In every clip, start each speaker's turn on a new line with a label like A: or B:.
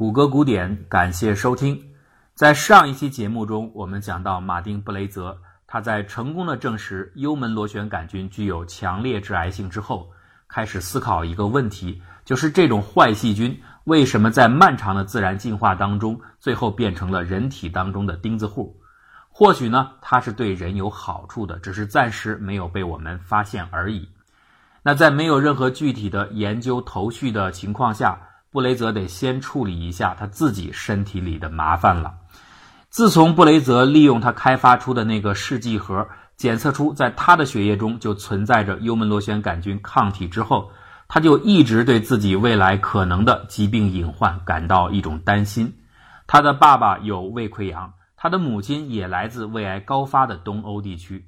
A: 谷歌古典，感谢收听。在上一期节目中，我们讲到马丁·布雷泽，他在成功的证实幽门螺旋杆菌具有强烈致癌性之后，开始思考一个问题，就是这种坏细菌为什么在漫长的自然进化当中，最后变成了人体当中的钉子户？或许呢，它是对人有好处的，只是暂时没有被我们发现而已。那在没有任何具体的研究头绪的情况下，布雷泽得先处理一下他自己身体里的麻烦了。自从布雷泽利用他开发出的那个试剂盒检测出在他的血液中就存在着幽门螺旋杆菌抗体之后，他就一直对自己未来可能的疾病隐患感到一种担心。他的爸爸有胃溃疡，他的母亲也来自胃癌高发的东欧地区。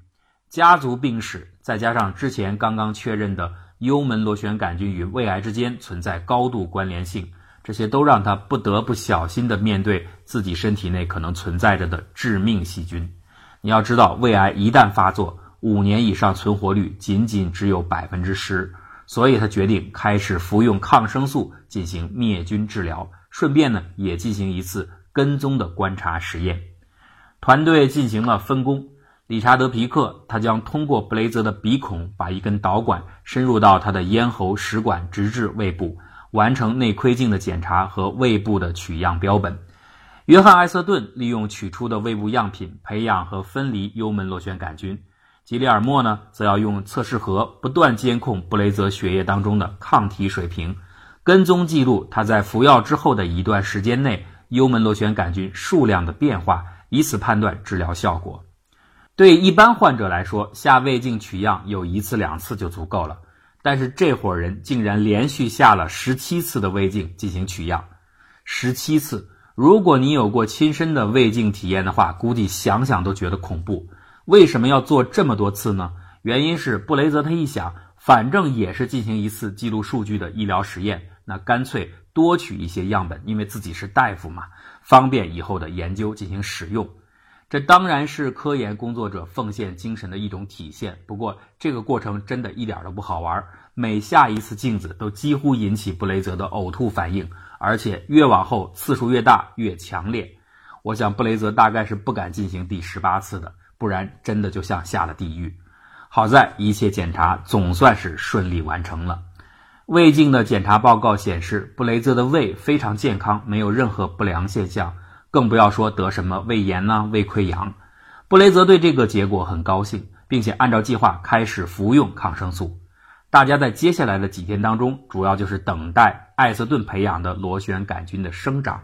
A: 家族病史，再加上之前刚刚确认的幽门螺旋杆菌与胃癌之间存在高度关联性，这些都让他不得不小心地面对自己身体内可能存在着的致命细菌。你要知道，胃癌一旦发作，五年以上存活率仅仅只有百分之十，所以他决定开始服用抗生素进行灭菌治疗，顺便呢也进行一次跟踪的观察实验。团队进行了分工。理查德·皮克，他将通过布雷泽的鼻孔，把一根导管深入到他的咽喉食管，直至胃部，完成内窥镜的检查和胃部的取样标本。约翰·艾瑟顿利用取出的胃部样品培养和分离幽门螺旋杆菌。吉里尔莫呢，则要用测试盒不断监控布雷泽血液当中的抗体水平，跟踪记录他在服药之后的一段时间内幽门螺旋杆菌数量的变化，以此判断治疗效果。对一般患者来说，下胃镜取样有一次两次就足够了。但是这伙人竟然连续下了十七次的胃镜进行取样，十七次。如果你有过亲身的胃镜体验的话，估计想想都觉得恐怖。为什么要做这么多次呢？原因是布雷泽他一想，反正也是进行一次记录数据的医疗实验，那干脆多取一些样本，因为自己是大夫嘛，方便以后的研究进行使用。这当然是科研工作者奉献精神的一种体现。不过，这个过程真的一点都不好玩。每下一次镜子，都几乎引起布雷泽的呕吐反应，而且越往后次数越大越强烈。我想，布雷泽大概是不敢进行第十八次的，不然真的就像下了地狱。好在一切检查总算是顺利完成了。胃镜的检查报告显示，布雷泽的胃非常健康，没有任何不良现象。更不要说得什么胃炎呐、胃溃疡。布雷泽对这个结果很高兴，并且按照计划开始服用抗生素。大家在接下来的几天当中，主要就是等待艾瑟顿培养的螺旋杆菌的生长。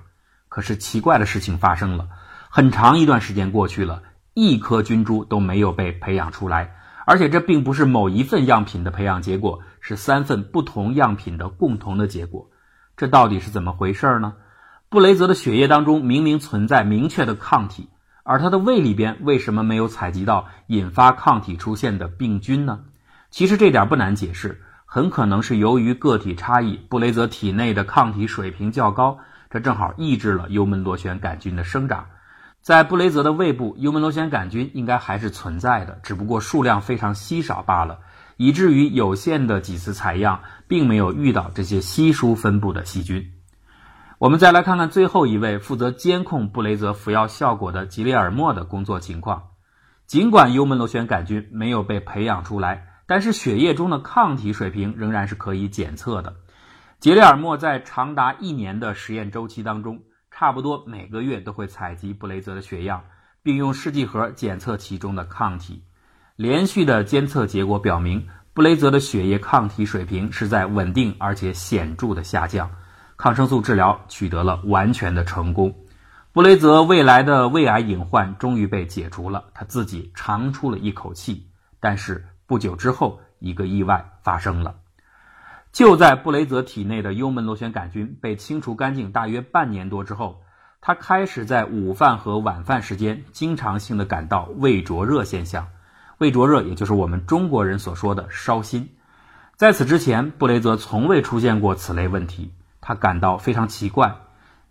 A: 可是奇怪的事情发生了，很长一段时间过去了，一颗菌株都没有被培养出来。而且这并不是某一份样品的培养结果，是三份不同样品的共同的结果。这到底是怎么回事呢？布雷泽的血液当中明明存在明确的抗体，而他的胃里边为什么没有采集到引发抗体出现的病菌呢？其实这点不难解释，很可能是由于个体差异，布雷泽体内的抗体水平较高，这正好抑制了幽门螺旋杆菌的生长。在布雷泽的胃部，幽门螺旋杆菌应该还是存在的，只不过数量非常稀少罢了，以至于有限的几次采样并没有遇到这些稀疏分布的细菌。我们再来看看最后一位负责监控布雷泽服药效果的吉列尔莫的工作情况。尽管幽门螺旋杆菌没有被培养出来，但是血液中的抗体水平仍然是可以检测的。吉列尔莫在长达一年的实验周期当中，差不多每个月都会采集布雷泽的血样，并用试剂盒检测其中的抗体。连续的监测结果表明，布雷泽的血液抗体水平是在稳定而且显著的下降。抗生素治疗取得了完全的成功，布雷泽未来的胃癌隐患终于被解除了，他自己长出了一口气。但是不久之后，一个意外发生了。就在布雷泽体内的幽门螺旋杆菌被清除干净大约半年多之后，他开始在午饭和晚饭时间经常性的感到胃灼热现象。胃灼热也就是我们中国人所说的烧心。在此之前，布雷泽从未出现过此类问题。他感到非常奇怪，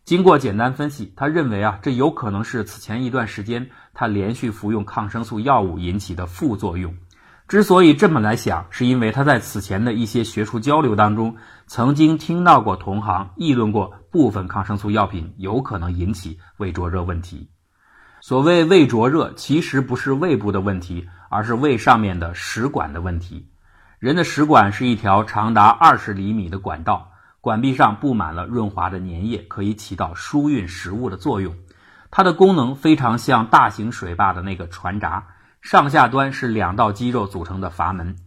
A: 经过简单分析，他认为啊，这有可能是此前一段时间他连续服用抗生素药物引起的副作用。之所以这么来想，是因为他在此前的一些学术交流当中，曾经听到过同行议论过部分抗生素药品有可能引起胃灼热问题。所谓胃灼热，其实不是胃部的问题，而是胃上面的食管的问题。人的食管是一条长达二十厘米的管道，管壁上布满了润滑的粘液，可以起到输运食物的作用。它的功能非常像大型水坝的那个船闸。上下端是两道肌肉组成的阀门，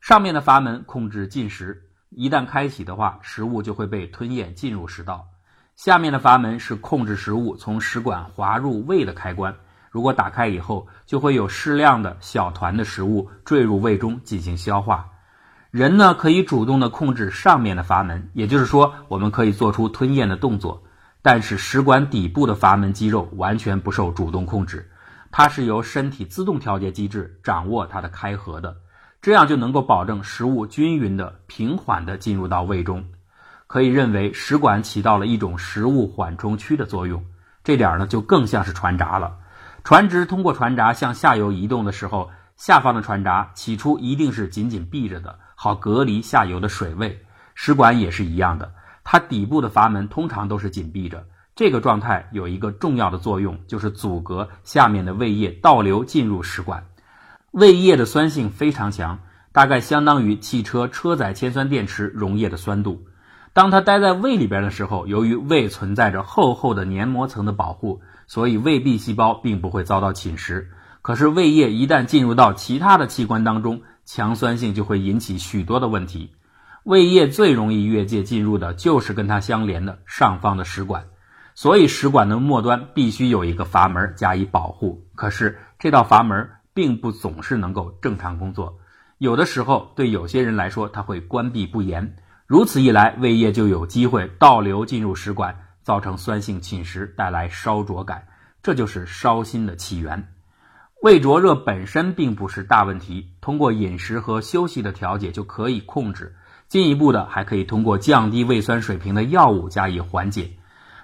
A: 上面的阀门控制进食，一旦开启的话，食物就会被吞咽进入食道；下面的阀门是控制食物从食管滑入胃的开关。如果打开以后，就会有适量的小团的食物坠入胃中进行消化。人呢可以主动的控制上面的阀门，也就是说，我们可以做出吞咽的动作，但是食管底部的阀门肌肉完全不受主动控制。它是由身体自动调节机制掌握它的开合的，这样就能够保证食物均匀的、平缓的进入到胃中。可以认为，食管起到了一种食物缓冲区的作用。这点呢，就更像是船闸了。船只通过船闸向下游移动的时候，下方的船闸起初一定是紧紧闭着的，好隔离下游的水位。食管也是一样的，它底部的阀门通常都是紧闭着。这个状态有一个重要的作用，就是阻隔下面的胃液倒流进入食管。胃液的酸性非常强，大概相当于汽车车载铅酸电池溶液的酸度。当它待在胃里边的时候，由于胃存在着厚厚的黏膜层的保护，所以胃壁细胞并不会遭到侵蚀。可是胃液一旦进入到其他的器官当中，强酸性就会引起许多的问题。胃液最容易越界进入的就是跟它相连的上方的食管。所以食管的末端必须有一个阀门加以保护，可是这道阀门并不总是能够正常工作，有的时候对有些人来说它会关闭不严，如此一来胃液就有机会倒流进入食管，造成酸性侵蚀，带来烧灼感，这就是烧心的起源。胃灼热本身并不是大问题，通过饮食和休息的调节就可以控制，进一步的还可以通过降低胃酸水平的药物加以缓解。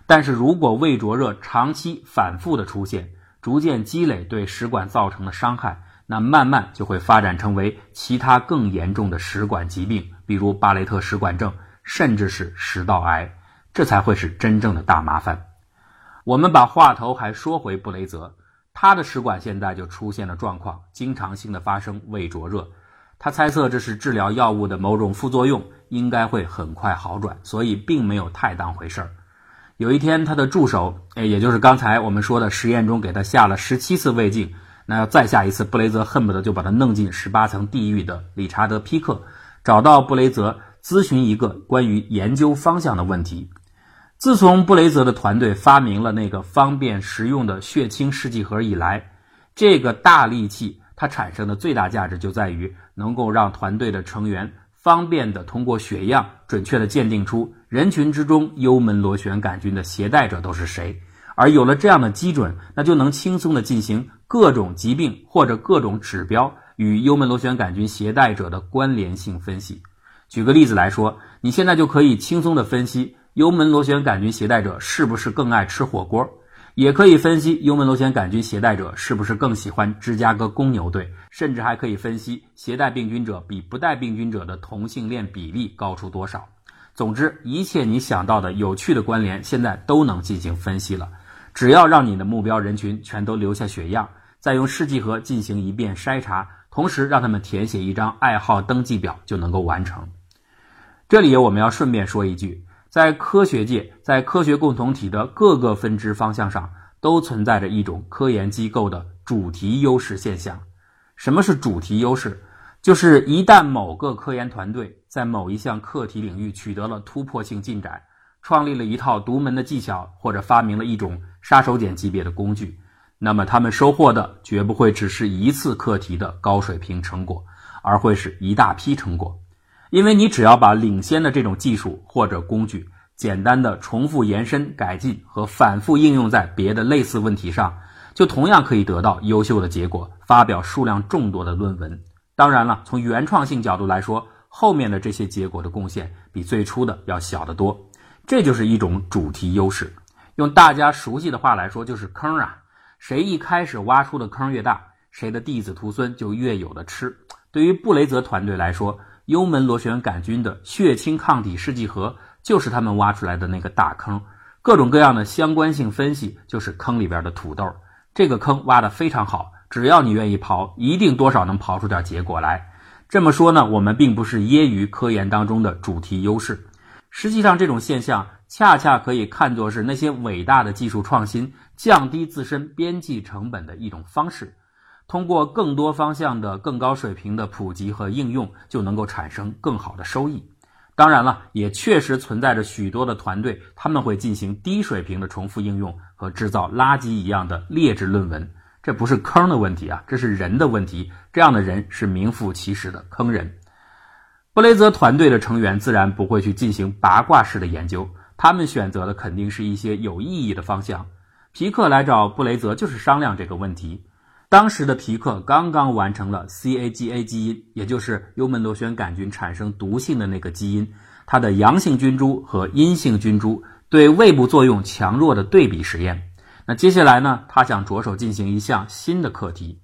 A: 但是如果胃灼热长期反复的出现，逐渐积累对食管造成的伤害，那慢慢就会发展成为其他更严重的食管疾病，比如巴雷特食管症，甚至是食道癌，这才会是真正的大麻烦。我们把话头还说回布雷泽，他的食管现在就出现了状况，经常性的发生胃灼热，他猜测这是治疗药物的某种副作用，应该会很快好转，所以并没有太当回事儿。有一天，他的助手，哎，也就是刚才我们说的实验中给他下了十七次胃镜，那要再下一次，布雷泽恨不得就把他弄进十八层地狱的理查德·皮克，找到布雷泽咨询一个关于研究方向的问题。自从布雷泽的团队发明了那个方便实用的血清试剂盒以来，这个大利器它产生的最大价值就在于能够让团队的成员。方便的通过血样准确的鉴定出人群之中幽门螺旋杆菌的携带者都是谁，而有了这样的基准，那就能轻松的进行各种疾病或者各种指标与幽门螺旋杆菌携带者的关联性分析。举个例子来说，你现在就可以轻松的分析幽门螺旋杆菌携带者是不是更爱吃火锅。也可以分析幽门螺旋杆菌携带者是不是更喜欢芝加哥公牛队，甚至还可以分析携带病菌者比不带病菌者的同性恋比例高出多少。总之，一切你想到的有趣的关联，现在都能进行分析了。只要让你的目标人群全都留下血样，再用试剂盒进行一遍筛查，同时让他们填写一张爱好登记表，就能够完成。这里我们要顺便说一句。在科学界，在科学共同体的各个分支方向上，都存在着一种科研机构的主题优势现象。什么是主题优势？就是一旦某个科研团队在某一项课题领域取得了突破性进展，创立了一套独门的技巧，或者发明了一种杀手锏级别的工具，那么他们收获的绝不会只是一次课题的高水平成果，而会是一大批成果。因为你只要把领先的这种技术或者工具，简单的重复延伸、改进和反复应用在别的类似问题上，就同样可以得到优秀的结果，发表数量众多的论文。当然了，从原创性角度来说，后面的这些结果的贡献比最初的要小得多。这就是一种主题优势。用大家熟悉的话来说，就是坑啊！谁一开始挖出的坑越大，谁的弟子徒孙就越有的吃。对于布雷泽团队来说，幽门螺旋杆菌的血清抗体试剂盒就是他们挖出来的那个大坑，各种各样的相关性分析就是坑里边的土豆。这个坑挖得非常好，只要你愿意刨，一定多少能刨出点结果来。这么说呢，我们并不是揶揄科研当中的主题优势，实际上这种现象恰恰可以看作是那些伟大的技术创新降低自身边际成本的一种方式。通过更多方向的更高水平的普及和应用，就能够产生更好的收益。当然了，也确实存在着许多的团队，他们会进行低水平的重复应用和制造垃圾一样的劣质论文。这不是坑的问题啊，这是人的问题。这样的人是名副其实的坑人。布雷泽团队的成员自然不会去进行八卦式的研究，他们选择的肯定是一些有意义的方向。皮克来找布雷泽就是商量这个问题。当时的皮克刚刚完成了 CAGA 基因，也就是幽门螺旋杆菌产生毒性的那个基因，它的阳性菌株和阴性菌株对胃部作用强弱的对比实验。那接下来呢，他想着手进行一项新的课题。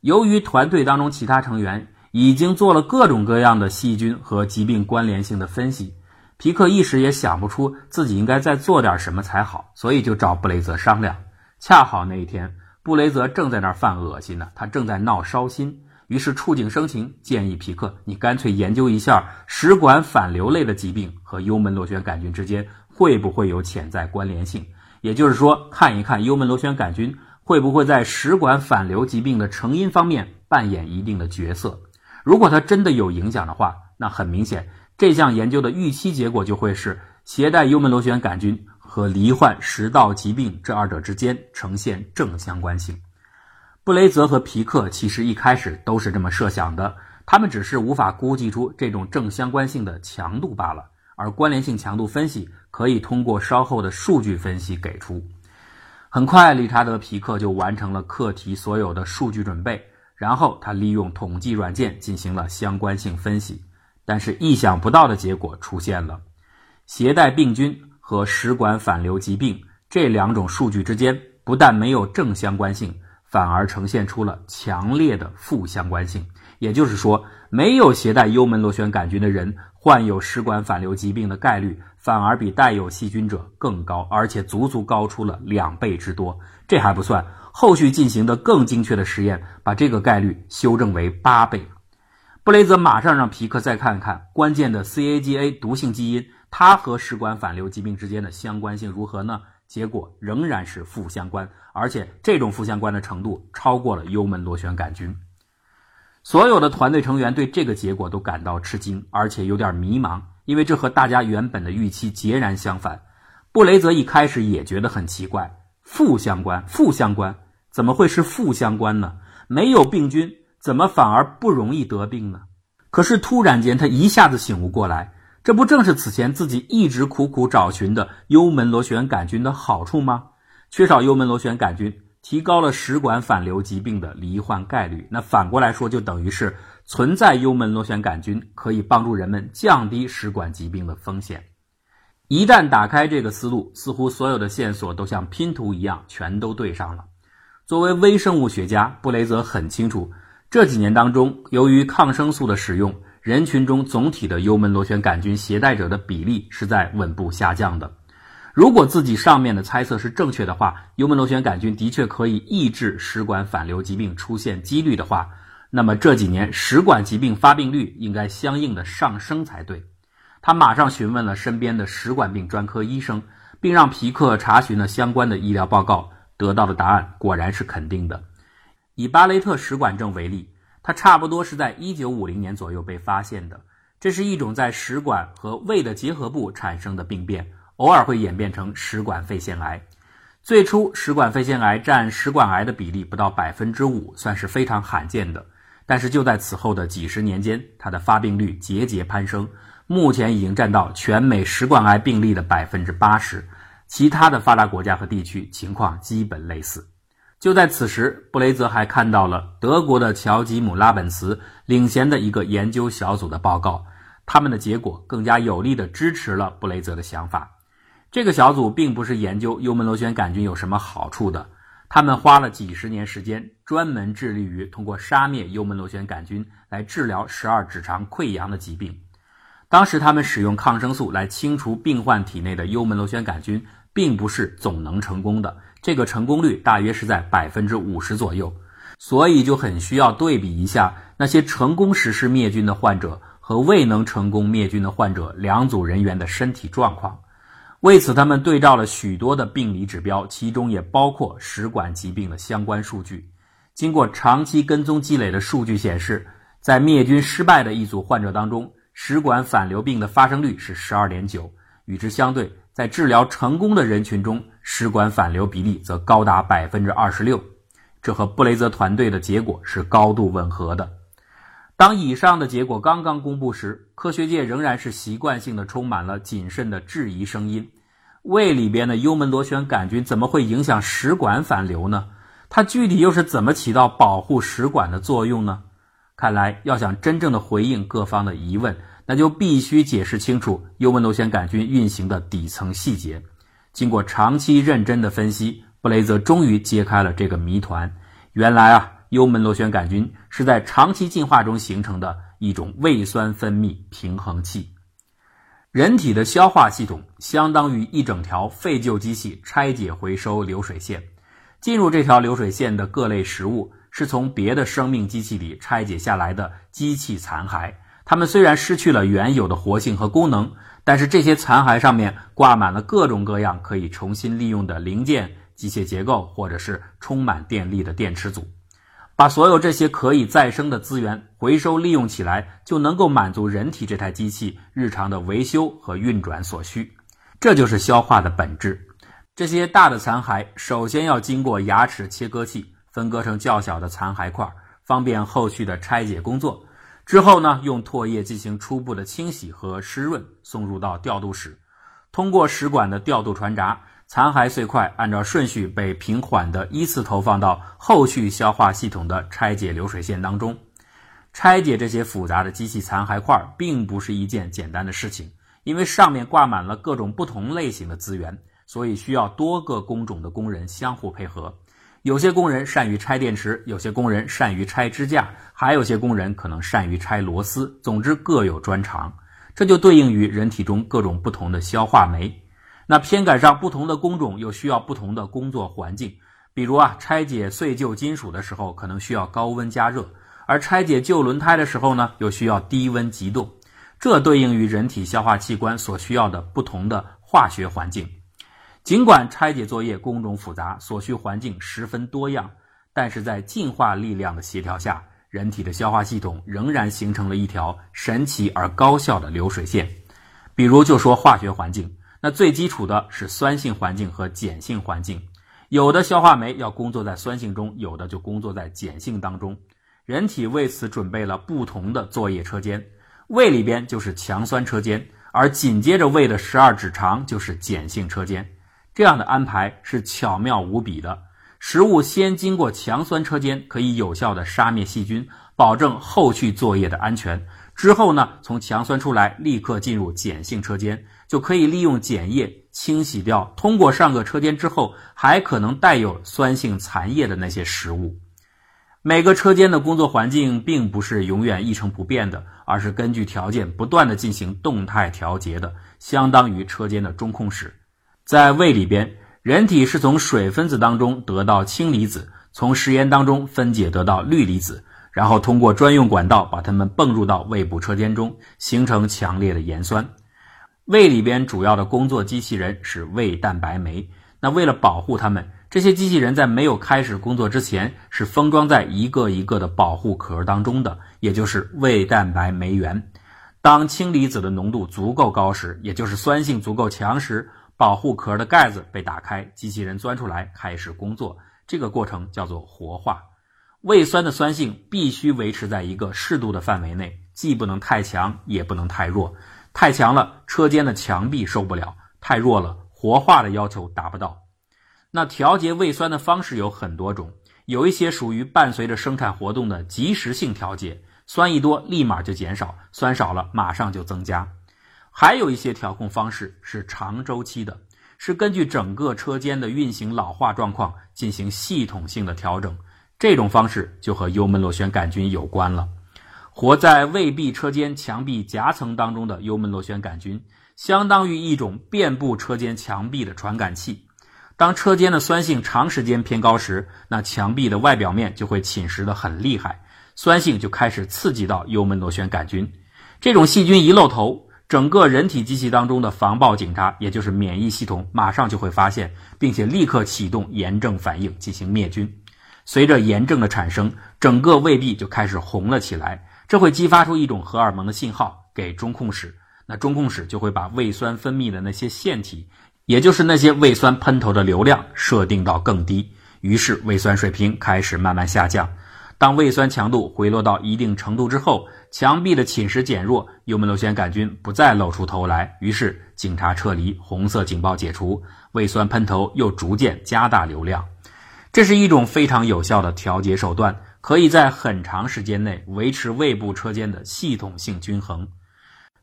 A: 由于团队当中其他成员已经做了各种各样的细菌和疾病关联性的分析，皮克一时也想不出自己应该再做点什么才好，所以就找布雷泽商量。恰好那一天。布雷泽正在那儿犯恶心呢，他正在闹烧心，于是触景生情，建议皮克：“你干脆研究一下食管反流类的疾病和幽门螺旋杆菌之间会不会有潜在关联性？也就是说，看一看幽门螺旋杆菌会不会在食管反流疾病的成因方面扮演一定的角色。如果它真的有影响的话，那很明显，这项研究的预期结果就会是携带幽门螺旋杆菌。”和罹患食道疾病这二者之间呈现正相关性。布雷泽和皮克其实一开始都是这么设想的，他们只是无法估计出这种正相关性的强度罢了。而关联性强度分析可以通过稍后的数据分析给出。很快，理查德·皮克就完成了课题所有的数据准备，然后他利用统计软件进行了相关性分析。但是，意想不到的结果出现了：携带病菌。和食管反流疾病这两种数据之间不但没有正相关性，反而呈现出了强烈的负相关性。也就是说，没有携带幽门螺旋杆菌的人患有食管反流疾病的概率，反而比带有细菌者更高，而且足足高出了两倍之多。这还不算，后续进行的更精确的实验，把这个概率修正为八倍。布雷泽马上让皮克再看看关键的 CAGA 毒性基因。它和食管反流疾病之间的相关性如何呢？结果仍然是负相关，而且这种负相关的程度超过了幽门螺旋杆菌。所有的团队成员对这个结果都感到吃惊，而且有点迷茫，因为这和大家原本的预期截然相反。布雷泽一开始也觉得很奇怪，负相关，负相关，怎么会是负相关呢？没有病菌，怎么反而不容易得病呢？可是突然间，他一下子醒悟过来。这不正是此前自己一直苦苦找寻的幽门螺旋杆菌的好处吗？缺少幽门螺旋杆菌，提高了食管反流疾病的罹患概率。那反过来说，就等于是存在幽门螺旋杆菌可以帮助人们降低食管疾病的风险。一旦打开这个思路，似乎所有的线索都像拼图一样全都对上了。作为微生物学家，布雷泽很清楚，这几年当中，由于抗生素的使用。人群中总体的幽门螺旋杆菌携带者的比例是在稳步下降的。如果自己上面的猜测是正确的话，幽门螺旋杆菌的确可以抑制食管反流疾病出现几率的话，那么这几年食管疾病发病率应该相应的上升才对。他马上询问了身边的食管病专科医生，并让皮克查询了相关的医疗报告，得到的答案果然是肯定的。以巴雷特食管症为例。它差不多是在一九五零年左右被发现的，这是一种在食管和胃的结合部产生的病变，偶尔会演变成食管肺腺癌。最初，食管肺腺癌占食管癌的比例不到百分之五，算是非常罕见的。但是就在此后的几十年间，它的发病率节节攀升，目前已经占到全美食管癌病例的百分之八十。其他的发达国家和地区情况基本类似。就在此时，布雷泽还看到了德国的乔吉姆拉本茨领衔的一个研究小组的报告，他们的结果更加有力地支持了布雷泽的想法。这个小组并不是研究幽门螺旋杆菌有什么好处的，他们花了几十年时间，专门致力于通过杀灭幽门螺旋杆菌来治疗十二指肠溃疡的疾病。当时他们使用抗生素来清除病患体内的幽门螺旋杆菌，并不是总能成功的，这个成功率大约是在百分之五十左右。所以就很需要对比一下那些成功实施灭菌的患者和未能成功灭菌的患者两组人员的身体状况。为此，他们对照了许多的病理指标，其中也包括食管疾病的相关数据。经过长期跟踪积累的数据显示，在灭菌失败的一组患者当中，食管反流病的发生率是十二点九。与之相对，在治疗成功的人群中，食管反流比例则高达百分之二十六。这和布雷泽团队的结果是高度吻合的。当以上的结果刚刚公布时，科学界仍然是习惯性的充满了谨慎的质疑声音：胃里边的幽门螺旋杆菌怎么会影响食管反流呢？它具体又是怎么起到保护食管的作用呢？看来，要想真正的回应各方的疑问，那就必须解释清楚幽门螺旋杆菌运行的底层细节。经过长期认真的分析。布雷泽终于揭开了这个谜团。原来啊，幽门螺旋杆菌是在长期进化中形成的一种胃酸分泌平衡器。人体的消化系统相当于一整条废旧机器拆解回收流水线。进入这条流水线的各类食物是从别的生命机器里拆解下来的机器残骸。它们虽然失去了原有的活性和功能，但是这些残骸上面挂满了各种各样可以重新利用的零件。机械结构，或者是充满电力的电池组，把所有这些可以再生的资源回收利用起来，就能够满足人体这台机器日常的维修和运转所需。这就是消化的本质。这些大的残骸首先要经过牙齿切割器分割成较小的残骸块，方便后续的拆解工作。之后呢，用唾液进行初步的清洗和湿润，送入到调度室，通过食管的调度传闸。残骸碎块按照顺序被平缓的依次投放到后续消化系统的拆解流水线当中。拆解这些复杂的机器残骸块并不是一件简单的事情，因为上面挂满了各种不同类型的资源，所以需要多个工种的工人相互配合。有些工人善于拆电池，有些工人善于拆支架，还有些工人可能善于拆螺丝。总之各有专长，这就对应于人体中各种不同的消化酶。那偏赶上不同的工种，又需要不同的工作环境。比如啊，拆解碎旧金属的时候，可能需要高温加热；而拆解旧轮胎的时候呢，又需要低温急冻。这对应于人体消化器官所需要的不同的化学环境。尽管拆解作业工种复杂，所需环境十分多样，但是在进化力量的协调下，人体的消化系统仍然形成了一条神奇而高效的流水线。比如就说化学环境。那最基础的是酸性环境和碱性环境，有的消化酶要工作在酸性中，有的就工作在碱性当中。人体为此准备了不同的作业车间，胃里边就是强酸车间，而紧接着胃的十二指肠就是碱性车间。这样的安排是巧妙无比的。食物先经过强酸车间，可以有效的杀灭细菌，保证后续作业的安全。之后呢，从强酸出来，立刻进入碱性车间。就可以利用碱液清洗掉通过上个车间之后还可能带有酸性残液的那些食物。每个车间的工作环境并不是永远一成不变的，而是根据条件不断的进行动态调节的，相当于车间的中控室。在胃里边，人体是从水分子当中得到氢离子，从食盐当中分解得到氯离子，然后通过专用管道把它们泵入到胃部车间中，形成强烈的盐酸。胃里边主要的工作机器人是胃蛋白酶。那为了保护它们，这些机器人在没有开始工作之前是封装在一个一个的保护壳当中的，也就是胃蛋白酶原。当氢离子的浓度足够高时，也就是酸性足够强时，保护壳的盖子被打开，机器人钻出来开始工作。这个过程叫做活化。胃酸的酸性必须维持在一个适度的范围内，既不能太强，也不能太弱。太强了，车间的墙壁受不了；太弱了，活化的要求达不到。那调节胃酸的方式有很多种，有一些属于伴随着生产活动的即时性调节，酸一多立马就减少，酸少了马上就增加。还有一些调控方式是长周期的，是根据整个车间的运行老化状况进行系统性的调整。这种方式就和幽门螺旋杆菌有关了。活在胃壁车间墙壁夹层当中的幽门螺旋杆菌，相当于一种遍布车间墙壁的传感器。当车间的酸性长时间偏高时，那墙壁的外表面就会侵蚀的很厉害，酸性就开始刺激到幽门螺旋杆菌。这种细菌一露头，整个人体机器当中的防暴警察，也就是免疫系统，马上就会发现，并且立刻启动炎症反应进行灭菌。随着炎症的产生，整个胃壁就开始红了起来。这会激发出一种荷尔蒙的信号给中控室，那中控室就会把胃酸分泌的那些腺体，也就是那些胃酸喷头的流量设定到更低，于是胃酸水平开始慢慢下降。当胃酸强度回落到一定程度之后，墙壁的侵蚀减弱，幽门螺旋杆菌不再露出头来，于是警察撤离，红色警报解除，胃酸喷头又逐渐加大流量。这是一种非常有效的调节手段。可以在很长时间内维持胃部车间的系统性均衡，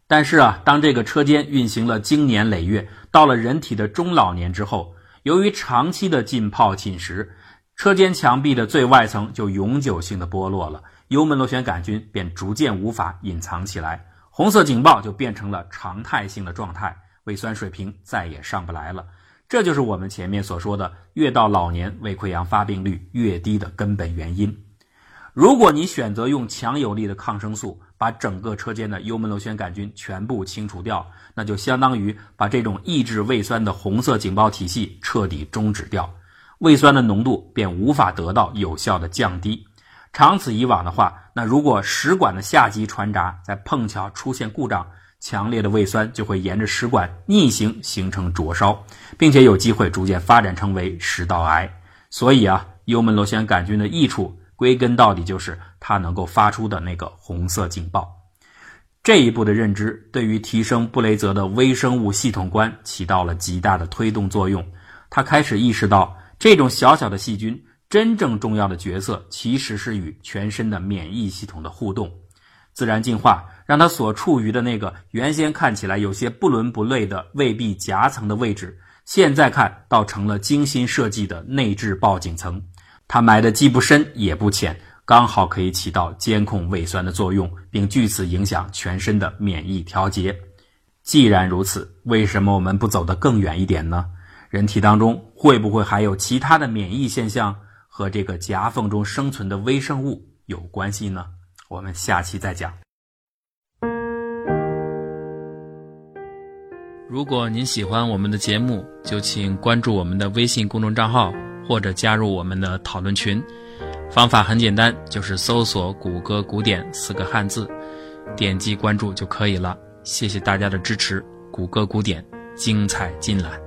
A: 但是啊，当这个车间运行了经年累月，到了人体的中老年之后，由于长期的浸泡侵蚀，车间墙壁的最外层就永久性的剥落了，幽门螺旋杆菌便逐渐无法隐藏起来，红色警报就变成了常态性的状态，胃酸水平再也上不来了。这就是我们前面所说的，越到老年胃溃疡发病率越低的根本原因。如果你选择用强有力的抗生素把整个车间的幽门螺旋杆菌全部清除掉，那就相当于把这种抑制胃酸的红色警报体系彻底终止掉，胃酸的浓度便无法得到有效的降低。长此以往的话，那如果食管的下级传闸在碰巧出现故障，强烈的胃酸就会沿着食管逆行形成灼烧，并且有机会逐渐发展成为食道癌。所以啊，幽门螺旋杆菌的益处。归根到底就是它能够发出的那个红色警报。这一步的认知对于提升布雷泽的微生物系统观起到了极大的推动作用。他开始意识到，这种小小的细菌真正重要的角色其实是与全身的免疫系统的互动。自然进化让他所处于的那个原先看起来有些不伦不类的胃壁夹层的位置，现在看到成了精心设计的内置报警层。它埋的既不深也不浅，刚好可以起到监控胃酸的作用，并据此影响全身的免疫调节。既然如此，为什么我们不走得更远一点呢？人体当中会不会还有其他的免疫现象和这个夹缝中生存的微生物有关系呢？我们下期再讲。
B: 如果您喜欢我们的节目，就请关注我们的微信公众账号。或者加入我们的讨论群，方法很简单，就是搜索“谷歌古典”四个汉字，点击关注就可以了。谢谢大家的支持，谷歌古典精彩尽览。